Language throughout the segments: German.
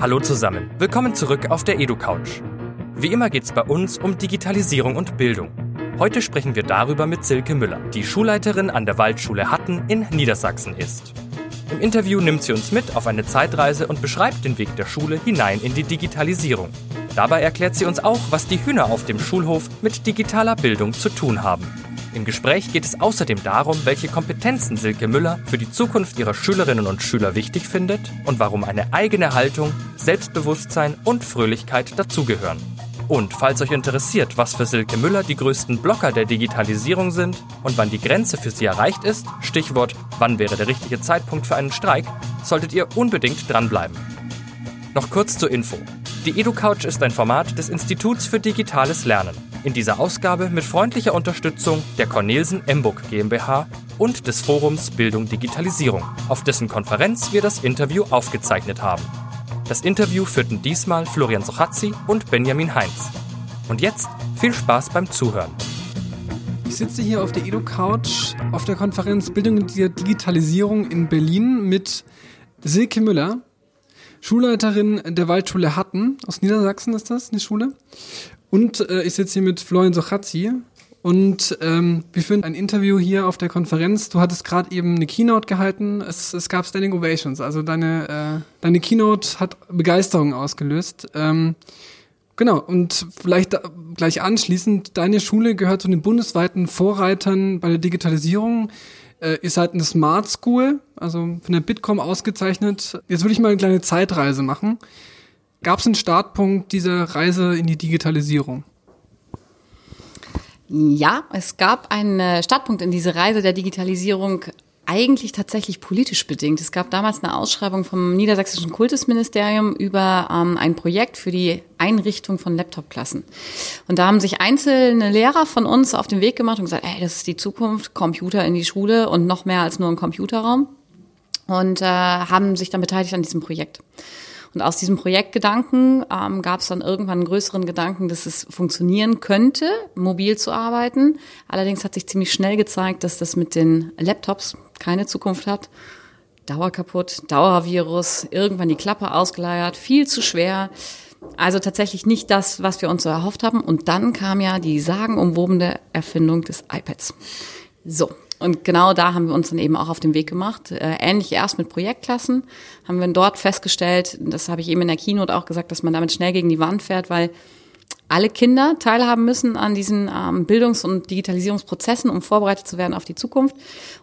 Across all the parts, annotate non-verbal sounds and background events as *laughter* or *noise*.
Hallo zusammen, willkommen zurück auf der EduCouch. Wie immer geht es bei uns um Digitalisierung und Bildung. Heute sprechen wir darüber mit Silke Müller, die Schulleiterin an der Waldschule Hatten in Niedersachsen ist. Im Interview nimmt sie uns mit auf eine Zeitreise und beschreibt den Weg der Schule hinein in die Digitalisierung. Dabei erklärt sie uns auch, was die Hühner auf dem Schulhof mit digitaler Bildung zu tun haben. Im Gespräch geht es außerdem darum, welche Kompetenzen Silke Müller für die Zukunft ihrer Schülerinnen und Schüler wichtig findet und warum eine eigene Haltung, Selbstbewusstsein und Fröhlichkeit dazugehören. Und falls euch interessiert, was für Silke Müller die größten Blocker der Digitalisierung sind und wann die Grenze für sie erreicht ist, Stichwort, wann wäre der richtige Zeitpunkt für einen Streik, solltet ihr unbedingt dranbleiben. Noch kurz zur Info. Die EduCouch ist ein Format des Instituts für digitales Lernen. In dieser Ausgabe mit freundlicher Unterstützung der Cornelsen Emburg GmbH und des Forums Bildung Digitalisierung, auf dessen Konferenz wir das Interview aufgezeichnet haben. Das Interview führten diesmal Florian Sochazzi und Benjamin Heinz. Und jetzt viel Spaß beim Zuhören. Ich sitze hier auf der EduCouch auf der Konferenz Bildung und Digitalisierung in Berlin mit Silke Müller, Schulleiterin der Waldschule Hatten. Aus Niedersachsen ist das, eine Schule. Und äh, ich sitze hier mit Florian Sochazzi. Und ähm, wir führen ein Interview hier auf der Konferenz. Du hattest gerade eben eine Keynote gehalten. Es, es gab Standing Ovations. Also deine, äh, deine Keynote hat Begeisterung ausgelöst. Ähm, genau, und vielleicht da, gleich anschließend, deine Schule gehört zu den bundesweiten Vorreitern bei der Digitalisierung. Äh, ihr seid eine Smart School, also von der Bitkom ausgezeichnet. Jetzt würde ich mal eine kleine Zeitreise machen. Gab es einen Startpunkt dieser Reise in die Digitalisierung? Ja, es gab einen äh, Startpunkt in diese Reise der Digitalisierung eigentlich tatsächlich politisch bedingt. Es gab damals eine Ausschreibung vom Niedersächsischen Kultusministerium über ähm, ein Projekt für die Einrichtung von Laptop-Klassen. Und da haben sich einzelne Lehrer von uns auf den Weg gemacht und gesagt, ey, das ist die Zukunft, Computer in die Schule und noch mehr als nur ein Computerraum. Und äh, haben sich dann beteiligt an diesem Projekt. Und aus diesem Projektgedanken ähm, gab es dann irgendwann einen größeren Gedanken, dass es funktionieren könnte, mobil zu arbeiten. Allerdings hat sich ziemlich schnell gezeigt, dass das mit den Laptops keine Zukunft hat. Dauer kaputt, Dauervirus, irgendwann die Klappe ausgeleiert, viel zu schwer. Also tatsächlich nicht das, was wir uns so erhofft haben. Und dann kam ja die sagenumwobene Erfindung des iPads. So, und genau da haben wir uns dann eben auch auf den Weg gemacht. Äh, ähnlich erst mit Projektklassen haben wir dort festgestellt, das habe ich eben in der Keynote auch gesagt, dass man damit schnell gegen die Wand fährt, weil alle Kinder teilhaben müssen an diesen ähm, Bildungs- und Digitalisierungsprozessen, um vorbereitet zu werden auf die Zukunft.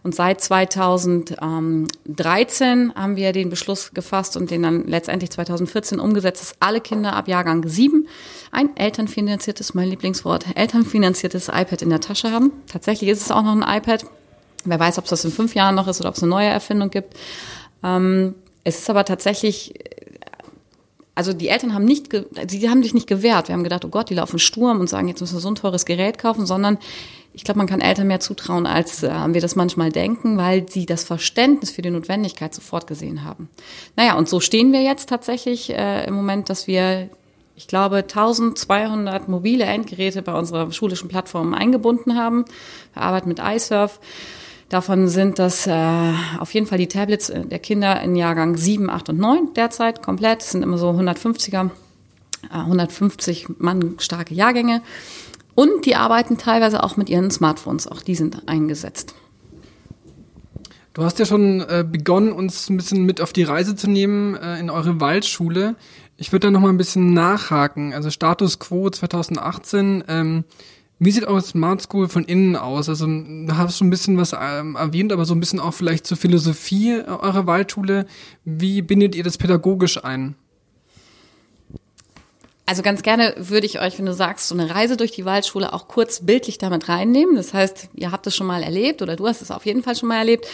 Und seit 2013 haben wir den Beschluss gefasst und den dann letztendlich 2014 umgesetzt, dass alle Kinder ab Jahrgang 7 ein elternfinanziertes, mein Lieblingswort, elternfinanziertes iPad in der Tasche haben. Tatsächlich ist es auch noch ein iPad. Wer weiß, ob es das in fünf Jahren noch ist oder ob es eine neue Erfindung gibt. Ähm, es ist aber tatsächlich, also die Eltern haben nicht, sie haben sich nicht gewehrt. Wir haben gedacht, oh Gott, die laufen Sturm und sagen, jetzt müssen wir so ein teures Gerät kaufen, sondern ich glaube, man kann Eltern mehr zutrauen, als äh, wir das manchmal denken, weil sie das Verständnis für die Notwendigkeit sofort gesehen haben. Naja, und so stehen wir jetzt tatsächlich äh, im Moment, dass wir ich glaube, 1200 mobile Endgeräte bei unserer schulischen Plattform eingebunden haben. Wir arbeiten mit iSurf. Davon sind das äh, auf jeden Fall die Tablets der Kinder in Jahrgang 7, 8 und 9 derzeit komplett. Das sind immer so 150er, äh, 150 Mann starke Jahrgänge. Und die arbeiten teilweise auch mit ihren Smartphones. Auch die sind eingesetzt. Du hast ja schon äh, begonnen, uns ein bisschen mit auf die Reise zu nehmen äh, in eure Waldschule. Ich würde da noch mal ein bisschen nachhaken. Also Status Quo 2018. Ähm, wie sieht eure Smart School von innen aus? Also du hast schon ein bisschen was ähm, erwähnt, aber so ein bisschen auch vielleicht zur Philosophie eurer Waldschule. Wie bindet ihr das pädagogisch ein? Also ganz gerne würde ich euch, wenn du sagst, so eine Reise durch die Waldschule auch kurz bildlich damit reinnehmen. Das heißt, ihr habt es schon mal erlebt oder du hast es auf jeden Fall schon mal erlebt.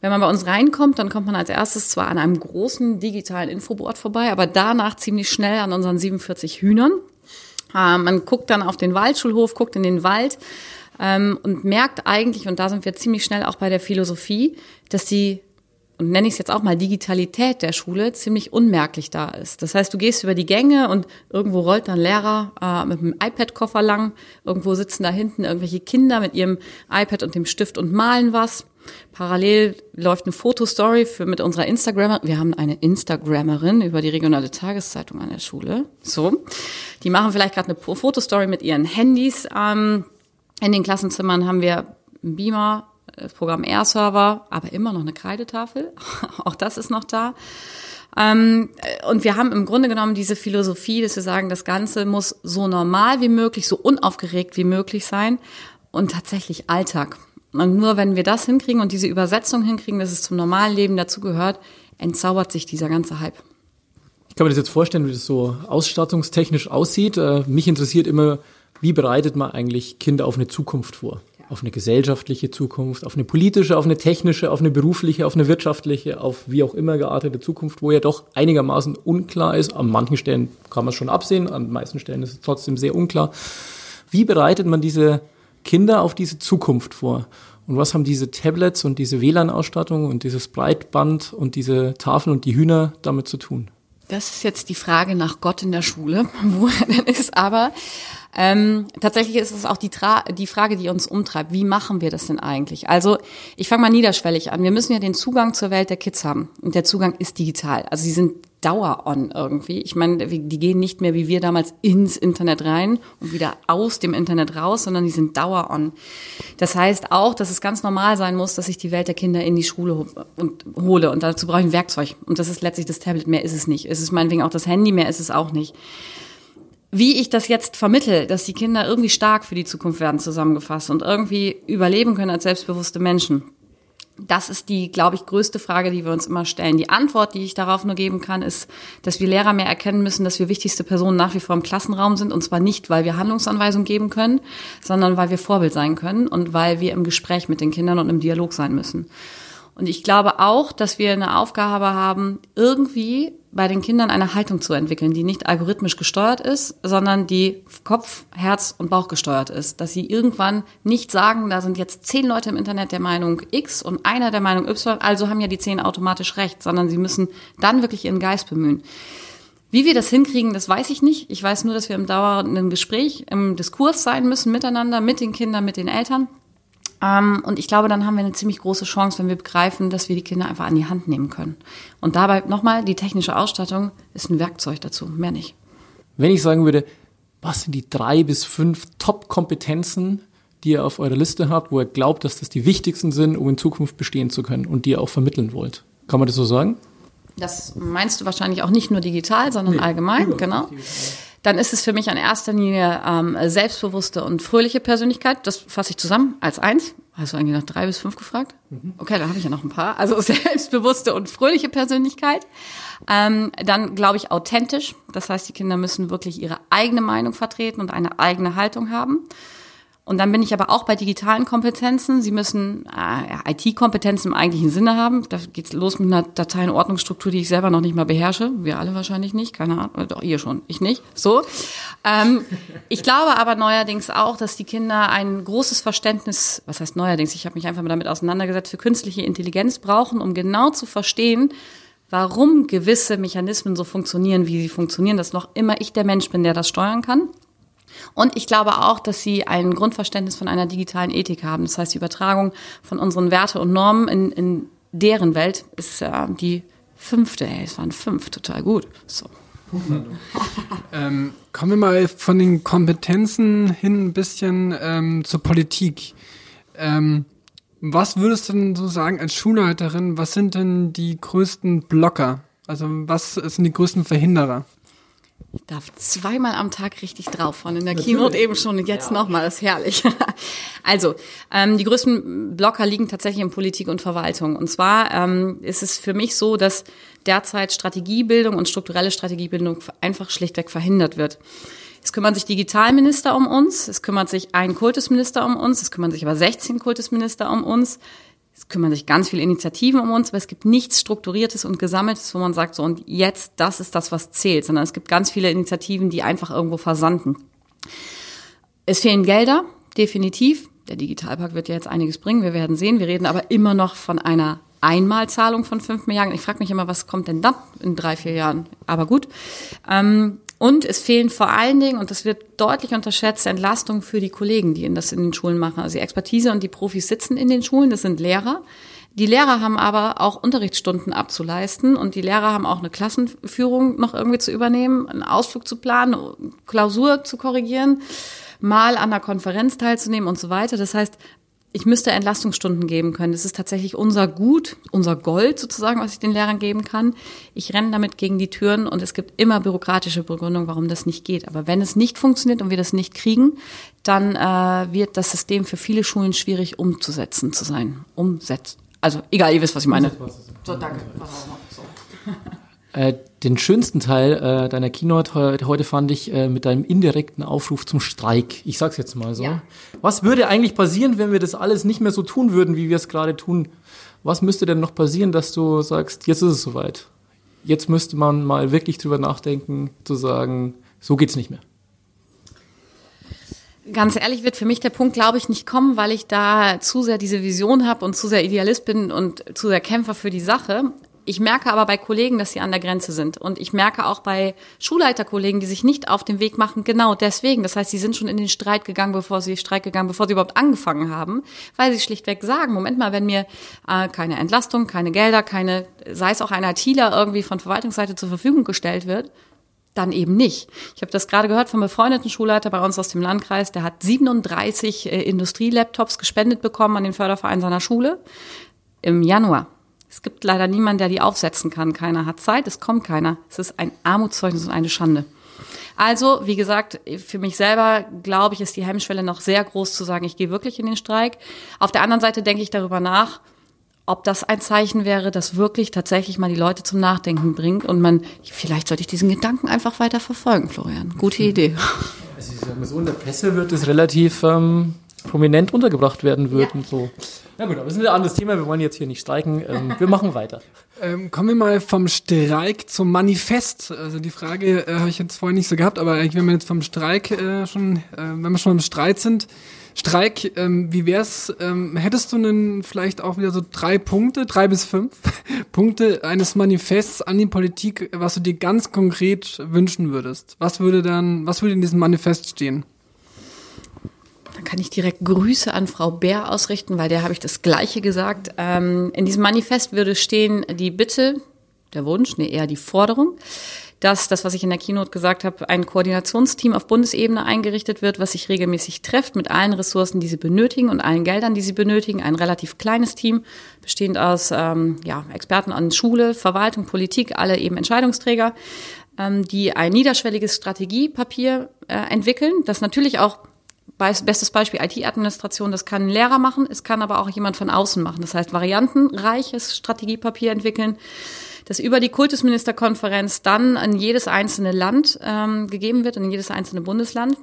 Wenn man bei uns reinkommt, dann kommt man als erstes zwar an einem großen digitalen Infoboard vorbei, aber danach ziemlich schnell an unseren 47 Hühnern. Äh, man guckt dann auf den Waldschulhof, guckt in den Wald ähm, und merkt eigentlich, und da sind wir ziemlich schnell auch bei der Philosophie, dass die und nenne ich es jetzt auch mal Digitalität der Schule, ziemlich unmerklich da ist. Das heißt, du gehst über die Gänge und irgendwo rollt dann Lehrer äh, mit einem iPad-Koffer lang, irgendwo sitzen da hinten irgendwelche Kinder mit ihrem iPad und dem Stift und malen was. Parallel läuft eine Fotostory für mit unserer Instagrammer. Wir haben eine Instagrammerin über die regionale Tageszeitung an der Schule. So, die machen vielleicht gerade eine Fotostory mit ihren Handys. Ähm, in den Klassenzimmern haben wir einen Beamer, das Programm Air-Server, aber immer noch eine Kreidetafel. *laughs* Auch das ist noch da. Ähm, und wir haben im Grunde genommen diese Philosophie, dass wir sagen, das Ganze muss so normal wie möglich, so unaufgeregt wie möglich sein und tatsächlich Alltag. Und nur wenn wir das hinkriegen und diese Übersetzung hinkriegen, dass es zum normalen Leben dazugehört, entzaubert sich dieser ganze Hype. Ich kann mir das jetzt vorstellen, wie das so ausstattungstechnisch aussieht. Äh, mich interessiert immer, wie bereitet man eigentlich Kinder auf eine Zukunft vor? Auf eine gesellschaftliche Zukunft, auf eine politische, auf eine technische, auf eine berufliche, auf eine wirtschaftliche, auf wie auch immer geartete Zukunft, wo ja doch einigermaßen unklar ist. An manchen Stellen kann man es schon absehen, an den meisten Stellen ist es trotzdem sehr unklar. Wie bereitet man diese Kinder auf diese Zukunft vor? Und was haben diese Tablets und diese WLAN-Ausstattung und dieses Breitband und diese Tafeln und die Hühner damit zu tun? Das ist jetzt die Frage nach Gott in der Schule, *laughs* wo er denn ist. Aber ähm, tatsächlich ist es auch die, Tra die Frage, die uns umtreibt. Wie machen wir das denn eigentlich? Also ich fange mal niederschwellig an. Wir müssen ja den Zugang zur Welt der Kids haben. Und der Zugang ist digital. Also sie sind Dauer-on irgendwie. Ich meine, die gehen nicht mehr wie wir damals ins Internet rein und wieder aus dem Internet raus, sondern die sind Dauer-on. Das heißt auch, dass es ganz normal sein muss, dass ich die Welt der Kinder in die Schule hole. Und dazu brauche ich ein Werkzeug. Und das ist letztlich das Tablet. Mehr ist es nicht. Es ist meinetwegen auch das Handy, mehr ist es auch nicht. Wie ich das jetzt vermittel, dass die Kinder irgendwie stark für die Zukunft werden zusammengefasst und irgendwie überleben können als selbstbewusste Menschen das ist die, glaube ich, größte Frage, die wir uns immer stellen. Die Antwort, die ich darauf nur geben kann, ist, dass wir Lehrer mehr erkennen müssen, dass wir wichtigste Personen nach wie vor im Klassenraum sind. Und zwar nicht, weil wir Handlungsanweisungen geben können, sondern weil wir Vorbild sein können und weil wir im Gespräch mit den Kindern und im Dialog sein müssen. Und ich glaube auch, dass wir eine Aufgabe haben, irgendwie bei den Kindern eine Haltung zu entwickeln, die nicht algorithmisch gesteuert ist, sondern die Kopf, Herz und Bauch gesteuert ist. Dass sie irgendwann nicht sagen, da sind jetzt zehn Leute im Internet der Meinung X und einer der Meinung Y, also haben ja die zehn automatisch recht, sondern sie müssen dann wirklich ihren Geist bemühen. Wie wir das hinkriegen, das weiß ich nicht. Ich weiß nur, dass wir im dauernden Gespräch, im Diskurs sein müssen miteinander, mit den Kindern, mit den Eltern. Ähm, und ich glaube, dann haben wir eine ziemlich große Chance, wenn wir begreifen, dass wir die Kinder einfach an die Hand nehmen können. Und dabei nochmal, die technische Ausstattung ist ein Werkzeug dazu, mehr nicht. Wenn ich sagen würde, was sind die drei bis fünf Top-Kompetenzen, die ihr auf eurer Liste habt, wo ihr glaubt, dass das die wichtigsten sind, um in Zukunft bestehen zu können und die ihr auch vermitteln wollt? Kann man das so sagen? Das meinst du wahrscheinlich auch nicht nur digital, sondern nee, allgemein, genau. Digital dann ist es für mich an erster Linie ähm, selbstbewusste und fröhliche Persönlichkeit. Das fasse ich zusammen als eins. Hast du eigentlich noch drei bis fünf gefragt? Mhm. Okay, dann habe ich ja noch ein paar. Also *laughs* selbstbewusste und fröhliche Persönlichkeit. Ähm, dann glaube ich authentisch. Das heißt, die Kinder müssen wirklich ihre eigene Meinung vertreten und eine eigene Haltung haben. Und dann bin ich aber auch bei digitalen Kompetenzen. Sie müssen äh, IT-Kompetenzen im eigentlichen Sinne haben. Da geht's los mit einer Dateienordnungsstruktur, die ich selber noch nicht mal beherrsche. Wir alle wahrscheinlich nicht, keine Ahnung. Doch, ihr schon, ich nicht. So. Ähm, ich glaube aber neuerdings auch, dass die Kinder ein großes Verständnis, was heißt neuerdings, ich habe mich einfach mal damit auseinandergesetzt, für künstliche Intelligenz brauchen, um genau zu verstehen, warum gewisse Mechanismen so funktionieren, wie sie funktionieren, dass noch immer ich der Mensch bin, der das steuern kann. Und ich glaube auch, dass sie ein Grundverständnis von einer digitalen Ethik haben. Das heißt, die Übertragung von unseren Werte und Normen in, in deren Welt ist ja die fünfte. Ey, es waren fünf, total gut. So. *laughs* ähm, kommen wir mal von den Kompetenzen hin ein bisschen ähm, zur Politik. Ähm, was würdest du denn so sagen als Schulleiterin, was sind denn die größten Blocker? Also was sind die größten Verhinderer? Ich darf zweimal am Tag richtig drauf von in der Natürlich. Keynote eben schon und jetzt ja. nochmal, das ist herrlich. *laughs* also, ähm, die größten Blocker liegen tatsächlich in Politik und Verwaltung. Und zwar ähm, ist es für mich so, dass derzeit Strategiebildung und strukturelle Strategiebildung einfach schlichtweg verhindert wird. Es kümmern sich Digitalminister um uns, es kümmert sich ein Kultusminister um uns, es kümmern sich aber 16 Kultusminister um uns. Es kümmern sich ganz viele Initiativen um uns, aber es gibt nichts Strukturiertes und Gesammeltes, wo man sagt, so und jetzt, das ist das, was zählt, sondern es gibt ganz viele Initiativen, die einfach irgendwo versanden. Es fehlen Gelder, definitiv. Der Digitalpark wird ja jetzt einiges bringen, wir werden sehen. Wir reden aber immer noch von einer Einmalzahlung von fünf Milliarden. Ich frage mich immer, was kommt denn dann in drei, vier Jahren? Aber gut. Ähm, Und es fehlen vor allen Dingen, und das wird deutlich unterschätzt, Entlastungen für die Kollegen, die das in den Schulen machen. Also die Expertise und die Profis sitzen in den Schulen, das sind Lehrer. Die Lehrer haben aber auch Unterrichtsstunden abzuleisten und die Lehrer haben auch eine Klassenführung noch irgendwie zu übernehmen, einen Ausflug zu planen, Klausur zu korrigieren, mal an der Konferenz teilzunehmen und so weiter. Das heißt, ich müsste Entlastungsstunden geben können. Das ist tatsächlich unser Gut, unser Gold sozusagen, was ich den Lehrern geben kann. Ich renne damit gegen die Türen und es gibt immer bürokratische Begründungen, warum das nicht geht. Aber wenn es nicht funktioniert und wir das nicht kriegen, dann äh, wird das System für viele Schulen schwierig umzusetzen zu sein. Umsetzt. Also egal, ihr wisst, was ich meine. So, danke. So. *laughs* Äh, den schönsten Teil äh, deiner Keynote heute fand ich äh, mit deinem indirekten Aufruf zum Streik. Ich sag's jetzt mal so. Ja. Was würde eigentlich passieren, wenn wir das alles nicht mehr so tun würden, wie wir es gerade tun? Was müsste denn noch passieren, dass du sagst, jetzt ist es soweit? Jetzt müsste man mal wirklich drüber nachdenken, zu sagen, so geht's nicht mehr. Ganz ehrlich wird für mich der Punkt, glaube ich, nicht kommen, weil ich da zu sehr diese Vision habe und zu sehr Idealist bin und zu sehr Kämpfer für die Sache. Ich merke aber bei Kollegen, dass sie an der Grenze sind. Und ich merke auch bei Schulleiterkollegen, die sich nicht auf den Weg machen, genau deswegen. Das heißt, sie sind schon in den Streit gegangen, bevor sie Streik gegangen, bevor sie überhaupt angefangen haben, weil sie schlichtweg sagen, Moment mal, wenn mir äh, keine Entlastung, keine Gelder, keine, sei es auch ein ITler irgendwie von Verwaltungsseite zur Verfügung gestellt wird, dann eben nicht. Ich habe das gerade gehört vom befreundeten Schulleiter bei uns aus dem Landkreis, der hat 37 äh, Industrielaptops gespendet bekommen an den Förderverein seiner Schule im Januar. Es gibt leider niemanden, der die aufsetzen kann. Keiner hat Zeit, es kommt keiner. Es ist ein Armutszeugnis und eine Schande. Also, wie gesagt, für mich selber glaube ich, ist die Hemmschwelle noch sehr groß zu sagen, ich gehe wirklich in den Streik. Auf der anderen Seite denke ich darüber nach, ob das ein Zeichen wäre, das wirklich tatsächlich mal die Leute zum Nachdenken bringt und man, vielleicht sollte ich diesen Gedanken einfach weiter verfolgen, Florian. Gute Idee. Also ich sag mal so, in der Presse wird es relativ ähm, prominent untergebracht werden würden. Ja. So. Na gut, aber das ist ein anderes Thema. Wir wollen jetzt hier nicht streiken. Ähm, wir machen weiter. Ähm, kommen wir mal vom Streik zum Manifest. Also die Frage äh, habe ich jetzt vorhin nicht so gehabt, aber wenn wir jetzt vom Streik äh, schon, äh, wenn wir schon im Streit sind, Streik, ähm, wie wär's? Ähm, hättest du denn vielleicht auch wieder so drei Punkte, drei bis fünf *laughs* Punkte eines Manifests an die Politik, was du dir ganz konkret wünschen würdest? Was würde dann, was würde in diesem Manifest stehen? Dann kann ich direkt Grüße an Frau Bär ausrichten, weil der habe ich das Gleiche gesagt. Ähm, in diesem Manifest würde stehen die Bitte, der Wunsch, nee, eher die Forderung, dass das, was ich in der Keynote gesagt habe, ein Koordinationsteam auf Bundesebene eingerichtet wird, was sich regelmäßig trifft mit allen Ressourcen, die sie benötigen und allen Geldern, die sie benötigen. Ein relativ kleines Team, bestehend aus ähm, ja, Experten an Schule, Verwaltung, Politik, alle eben Entscheidungsträger, ähm, die ein niederschwelliges Strategiepapier äh, entwickeln, das natürlich auch Bestes Beispiel IT-Administration, das kann ein Lehrer machen, es kann aber auch jemand von außen machen. Das heißt, variantenreiches Strategiepapier entwickeln, das über die Kultusministerkonferenz dann an jedes einzelne Land ähm, gegeben wird, in jedes einzelne Bundesland.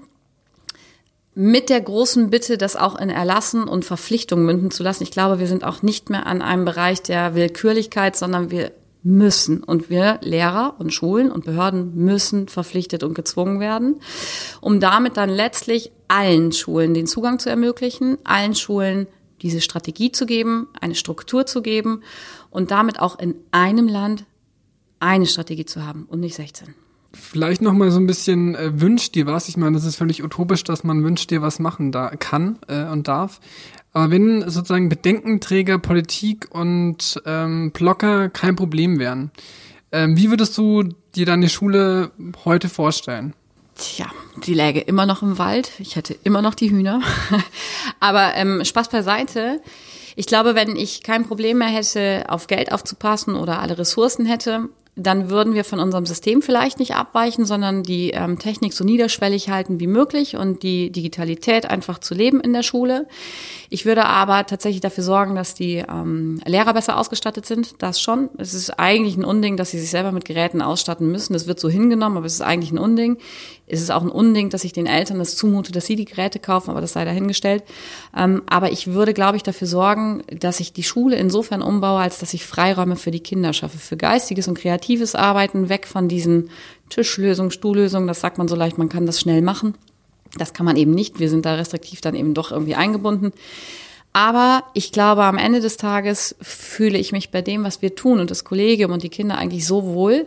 Mit der großen Bitte, das auch in Erlassen und Verpflichtungen münden zu lassen. Ich glaube, wir sind auch nicht mehr an einem Bereich der Willkürlichkeit, sondern wir müssen. Und wir Lehrer und Schulen und Behörden müssen verpflichtet und gezwungen werden, um damit dann letztlich allen Schulen den Zugang zu ermöglichen, allen Schulen diese Strategie zu geben, eine Struktur zu geben und damit auch in einem Land eine Strategie zu haben und nicht 16. Vielleicht noch mal so ein bisschen äh, wünscht dir was. Ich meine, das ist völlig utopisch, dass man wünscht dir was machen da kann äh, und darf. Aber wenn sozusagen Bedenkenträger, Politik und ähm, Blocker kein Problem wären, ähm, wie würdest du dir deine Schule heute vorstellen? Tja, die läge immer noch im Wald. Ich hätte immer noch die Hühner. *laughs* Aber ähm, Spaß beiseite. Ich glaube, wenn ich kein Problem mehr hätte, auf Geld aufzupassen oder alle Ressourcen hätte, dann würden wir von unserem System vielleicht nicht abweichen, sondern die ähm, Technik so niederschwellig halten wie möglich und die Digitalität einfach zu leben in der Schule. Ich würde aber tatsächlich dafür sorgen, dass die ähm, Lehrer besser ausgestattet sind. Das schon. Es ist eigentlich ein Unding, dass sie sich selber mit Geräten ausstatten müssen. Das wird so hingenommen, aber es ist eigentlich ein Unding. Es ist auch ein Unding, dass ich den Eltern das zumute, dass sie die Geräte kaufen, aber das sei dahingestellt. Ähm, aber ich würde, glaube ich, dafür sorgen, dass ich die Schule insofern umbaue, als dass ich Freiräume für die Kinder schaffe, für geistiges und kreatives Arbeiten, weg von diesen Tischlösungen, Stuhllösungen, das sagt man so leicht, man kann das schnell machen. Das kann man eben nicht. Wir sind da restriktiv dann eben doch irgendwie eingebunden. Aber ich glaube, am Ende des Tages fühle ich mich bei dem, was wir tun und das Kollegium und die Kinder eigentlich so wohl,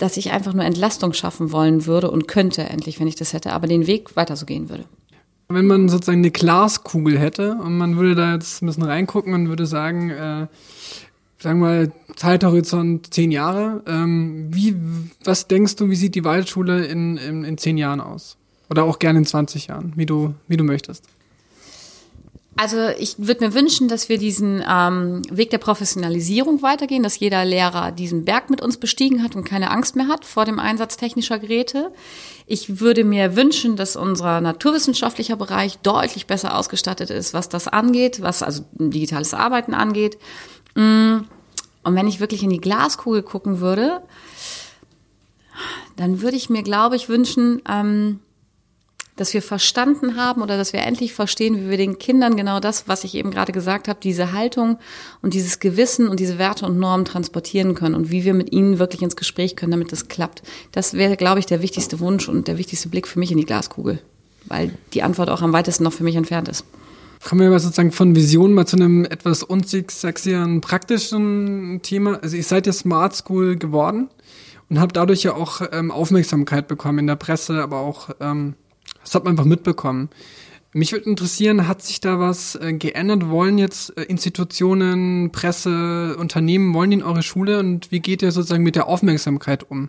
dass ich einfach nur Entlastung schaffen wollen würde und könnte endlich, wenn ich das hätte, aber den Weg weiter so gehen würde. Wenn man sozusagen eine Glaskugel hätte und man würde da jetzt ein bisschen reingucken und würde sagen, äh, sagen wir mal, Zeithorizont zehn Jahre, ähm, wie, was denkst du, wie sieht die Waldschule in, in, in zehn Jahren aus? Oder auch gerne in 20 Jahren, wie du, wie du möchtest. Also ich würde mir wünschen, dass wir diesen ähm, Weg der Professionalisierung weitergehen, dass jeder Lehrer diesen Berg mit uns bestiegen hat und keine Angst mehr hat vor dem Einsatz technischer Geräte. Ich würde mir wünschen, dass unser naturwissenschaftlicher Bereich deutlich besser ausgestattet ist, was das angeht, was also digitales Arbeiten angeht. Mm, und wenn ich wirklich in die Glaskugel gucken würde, dann würde ich mir, glaube ich, wünschen, ähm, dass wir verstanden haben oder dass wir endlich verstehen, wie wir den Kindern genau das, was ich eben gerade gesagt habe, diese Haltung und dieses Gewissen und diese Werte und Normen transportieren können und wie wir mit ihnen wirklich ins Gespräch können, damit das klappt. Das wäre, glaube ich, der wichtigste Wunsch und der wichtigste Blick für mich in die Glaskugel, weil die Antwort auch am weitesten noch für mich entfernt ist. Kommen wir aber sozusagen von Vision mal zu einem etwas unsexieren, praktischen Thema. Also ihr seid ja Smart School geworden und habt dadurch ja auch ähm, Aufmerksamkeit bekommen in der Presse, aber auch ähm, das hat man einfach mitbekommen. Mich würde interessieren, hat sich da was äh, geändert? Wollen jetzt äh, Institutionen, Presse, Unternehmen, wollen die in eure Schule und wie geht ihr sozusagen mit der Aufmerksamkeit um?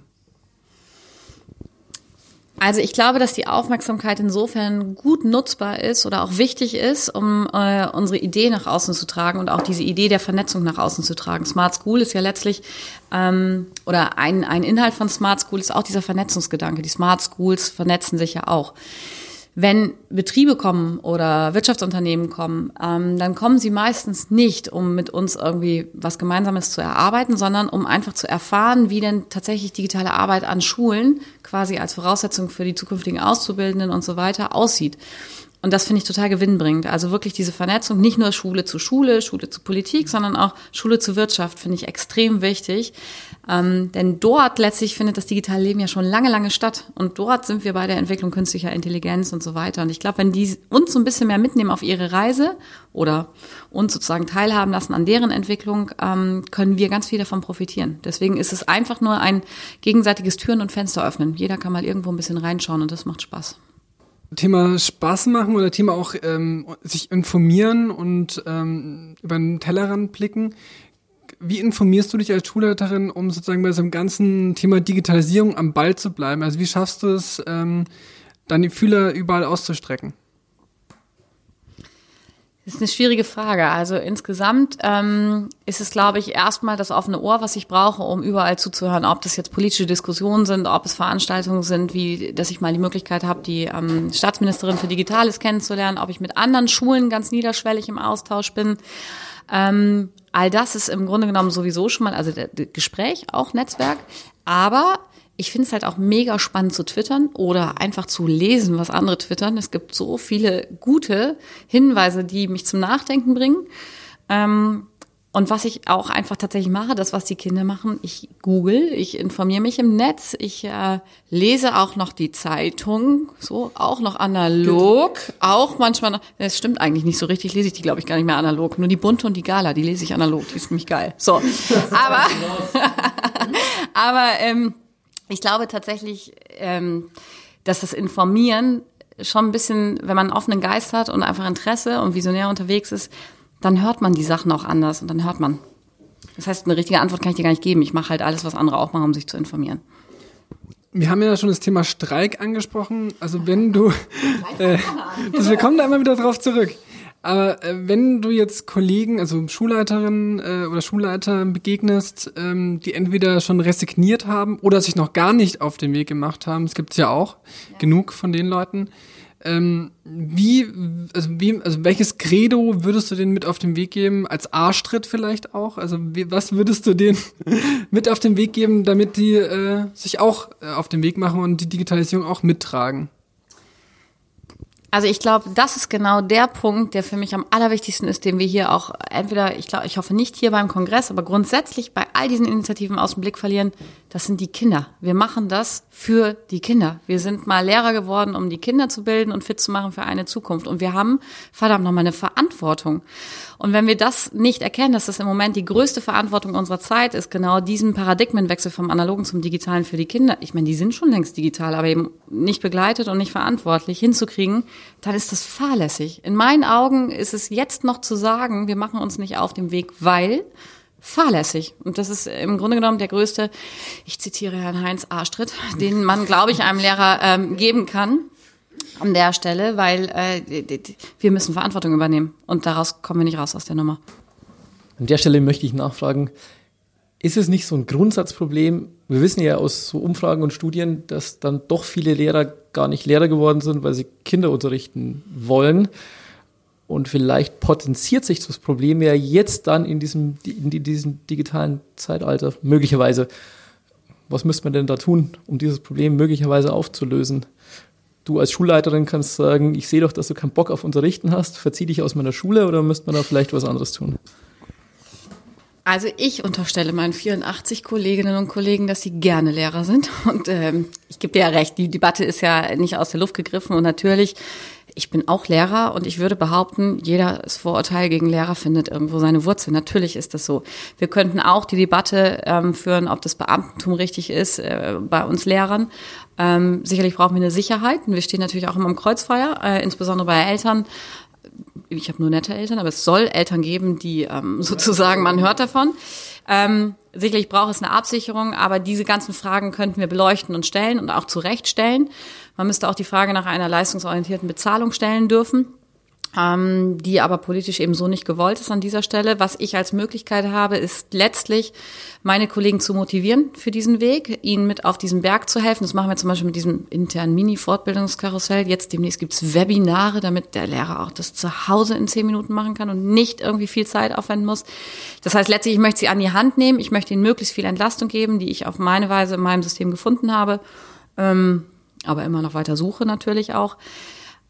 Also ich glaube, dass die Aufmerksamkeit insofern gut nutzbar ist oder auch wichtig ist, um äh, unsere Idee nach außen zu tragen und auch diese Idee der Vernetzung nach außen zu tragen. Smart School ist ja letztlich ähm, oder ein, ein Inhalt von Smart School ist auch dieser Vernetzungsgedanke. Die Smart Schools vernetzen sich ja auch. Wenn Betriebe kommen oder Wirtschaftsunternehmen kommen, ähm, dann kommen sie meistens nicht, um mit uns irgendwie was Gemeinsames zu erarbeiten, sondern um einfach zu erfahren, wie denn tatsächlich digitale Arbeit an Schulen quasi als Voraussetzung für die zukünftigen Auszubildenden und so weiter aussieht. Und das finde ich total gewinnbringend. Also wirklich diese Vernetzung, nicht nur Schule zu Schule, Schule zu Politik, sondern auch Schule zu Wirtschaft finde ich extrem wichtig. Ähm, denn dort letztlich findet das digitale Leben ja schon lange, lange statt. Und dort sind wir bei der Entwicklung künstlicher Intelligenz und so weiter. Und ich glaube, wenn die uns so ein bisschen mehr mitnehmen auf ihre Reise oder uns sozusagen teilhaben lassen an deren Entwicklung, ähm, können wir ganz viel davon profitieren. Deswegen ist es einfach nur ein gegenseitiges Türen und Fenster öffnen. Jeder kann mal irgendwo ein bisschen reinschauen und das macht Spaß. Thema Spaß machen oder Thema auch ähm, sich informieren und ähm, über den Tellerrand blicken. Wie informierst du dich als Schulleiterin, um sozusagen bei so einem ganzen Thema Digitalisierung am Ball zu bleiben? Also wie schaffst du es, ähm, dann die Fühler überall auszustrecken? Das ist eine schwierige Frage. Also insgesamt ähm, ist es, glaube ich, erstmal das offene Ohr, was ich brauche, um überall zuzuhören, ob das jetzt politische Diskussionen sind, ob es Veranstaltungen sind, wie dass ich mal die Möglichkeit habe, die ähm, Staatsministerin für Digitales kennenzulernen, ob ich mit anderen Schulen ganz niederschwellig im Austausch bin. Ähm, all das ist im Grunde genommen sowieso schon mal, also der, Gespräch, auch Netzwerk. Aber ich finde es halt auch mega spannend zu twittern oder einfach zu lesen, was andere twittern. Es gibt so viele gute Hinweise, die mich zum Nachdenken bringen. Ähm, und was ich auch einfach tatsächlich mache, das, was die Kinder machen, ich google, ich informiere mich im Netz, ich äh, lese auch noch die Zeitung, so auch noch analog, auch manchmal noch, das stimmt eigentlich nicht so richtig, lese ich die, glaube ich, gar nicht mehr analog. Nur die Bunte und die Gala, die lese ich analog, die ist nämlich geil. So, *laughs* aber, aber ähm, ich glaube tatsächlich, ähm, dass das Informieren schon ein bisschen, wenn man einen offenen Geist hat und einfach Interesse und visionär unterwegs ist, dann hört man die Sachen auch anders und dann hört man. Das heißt, eine richtige Antwort kann ich dir gar nicht geben. Ich mache halt alles, was andere auch machen, um sich zu informieren. Wir haben ja schon das Thema Streik angesprochen. Also wenn du, äh, also wir kommen da immer wieder drauf zurück. Aber äh, wenn du jetzt Kollegen, also Schulleiterinnen äh, oder Schulleiter begegnest, ähm, die entweder schon resigniert haben oder sich noch gar nicht auf den Weg gemacht haben, es gibt's ja auch ja. genug von den Leuten. Ähm, wie, also wie, also welches Credo würdest du denen mit auf den Weg geben, als Arschtritt vielleicht auch? Also wie, was würdest du denen *laughs* mit auf den Weg geben, damit die äh, sich auch äh, auf den Weg machen und die Digitalisierung auch mittragen? Also ich glaube, das ist genau der Punkt, der für mich am allerwichtigsten ist, den wir hier auch entweder, ich glaube, ich hoffe nicht hier beim Kongress, aber grundsätzlich bei all diesen Initiativen aus dem Blick verlieren. Das sind die Kinder. Wir machen das für die Kinder. Wir sind mal Lehrer geworden, um die Kinder zu bilden und fit zu machen für eine Zukunft. Und wir haben verdammt nochmal eine Verantwortung. Und wenn wir das nicht erkennen, dass das im Moment die größte Verantwortung unserer Zeit ist, genau diesen Paradigmenwechsel vom Analogen zum Digitalen für die Kinder, ich meine, die sind schon längst digital, aber eben nicht begleitet und nicht verantwortlich hinzukriegen, dann ist das fahrlässig. In meinen Augen ist es jetzt noch zu sagen, wir machen uns nicht auf dem Weg, weil fahrlässig. Und das ist im Grunde genommen der größte, ich zitiere Herrn Heinz Arstritt, den man, glaube ich, einem Lehrer ähm, geben kann an der Stelle, weil äh, wir müssen Verantwortung übernehmen und daraus kommen wir nicht raus aus der Nummer. An der Stelle möchte ich nachfragen, ist es nicht so ein Grundsatzproblem? Wir wissen ja aus so Umfragen und Studien, dass dann doch viele Lehrer gar nicht Lehrer geworden sind, weil sie Kinder unterrichten wollen. Und vielleicht potenziert sich das Problem ja jetzt dann in diesem, in diesem digitalen Zeitalter möglicherweise. Was müsste man denn da tun, um dieses Problem möglicherweise aufzulösen? Du als Schulleiterin kannst sagen, ich sehe doch, dass du keinen Bock auf Unterrichten hast, verzieh dich aus meiner Schule oder müsste man da vielleicht was anderes tun? Also ich unterstelle meinen 84 Kolleginnen und Kollegen, dass sie gerne Lehrer sind. Und ähm, ich gebe dir ja recht, die Debatte ist ja nicht aus der Luft gegriffen. Und natürlich, ich bin auch Lehrer und ich würde behaupten, jedes Vorurteil gegen Lehrer findet irgendwo seine Wurzel. Natürlich ist das so. Wir könnten auch die Debatte ähm, führen, ob das Beamtentum richtig ist äh, bei uns Lehrern. Ähm, sicherlich brauchen wir eine Sicherheit. Und wir stehen natürlich auch immer im Kreuzfeuer, äh, insbesondere bei Eltern ich habe nur nette Eltern, aber es soll Eltern geben, die ähm, *laughs* sozusagen, man hört davon. Ähm, sicherlich braucht es eine Absicherung, aber diese ganzen Fragen könnten wir beleuchten und stellen und auch zurechtstellen. Man müsste auch die Frage nach einer leistungsorientierten Bezahlung stellen dürfen ähm, die aber politisch eben so nicht gewollt ist an dieser Stelle. Was ich als Möglichkeit habe, ist letztlich meine Kollegen zu motivieren für diesen Weg, ihnen mit auf diesen Berg zu helfen. Das machen wir zum Beispiel mit diesem internen Mini-Fortbildungskarussell. Jetzt demnächst gibt's Webinare, damit der Lehrer auch das zu Hause in zehn Minuten machen kann und nicht irgendwie viel Zeit aufwenden muss. Das heißt, letztlich, ich möchte sie an die Hand nehmen. Ich möchte ihnen möglichst viel Entlastung geben, die ich auf meine Weise in meinem System gefunden habe. Ähm, aber immer noch weiter suche natürlich auch.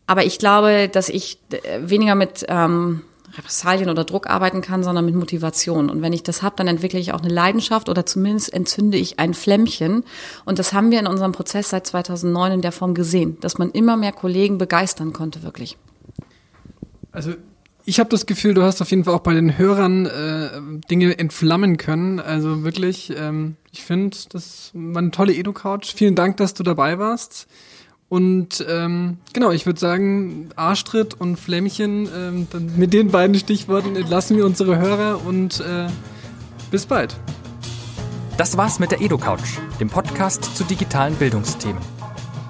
Aber ich glaube, dass ich äh, weniger mit ähm, Repressalien oder Druck arbeiten kann, sondern mit Motivation. Und wenn ich das habe, dann entwickle ich auch eine Leidenschaft oder zumindest entzünde ich ein Flämmchen. Und das haben wir in unserem Prozess seit 2009 in der Form gesehen, dass man immer mehr Kollegen begeistern konnte, wirklich. Also ich habe das Gefühl, du hast auf jeden Fall auch bei den Hörern äh, Dinge entflammen können. Also wirklich, ähm, ich finde, das war eine tolle Edu-Couch. Vielen Dank, dass du dabei warst. Und ähm, genau, ich würde sagen, Arschtritt und Flämmchen, ähm, mit den beiden Stichworten entlassen wir unsere Hörer und äh, bis bald. Das war's mit der EdoCouch, dem Podcast zu digitalen Bildungsthemen.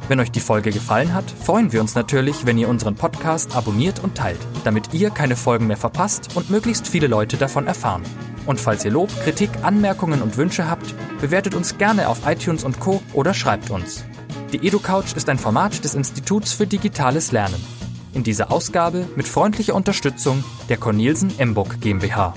Wenn euch die Folge gefallen hat, freuen wir uns natürlich, wenn ihr unseren Podcast abonniert und teilt, damit ihr keine Folgen mehr verpasst und möglichst viele Leute davon erfahren. Und falls ihr Lob, Kritik, Anmerkungen und Wünsche habt, bewertet uns gerne auf iTunes und Co. oder schreibt uns. Die EduCouch ist ein Format des Instituts für digitales Lernen. In dieser Ausgabe mit freundlicher Unterstützung der Cornelsen Emburg GmbH.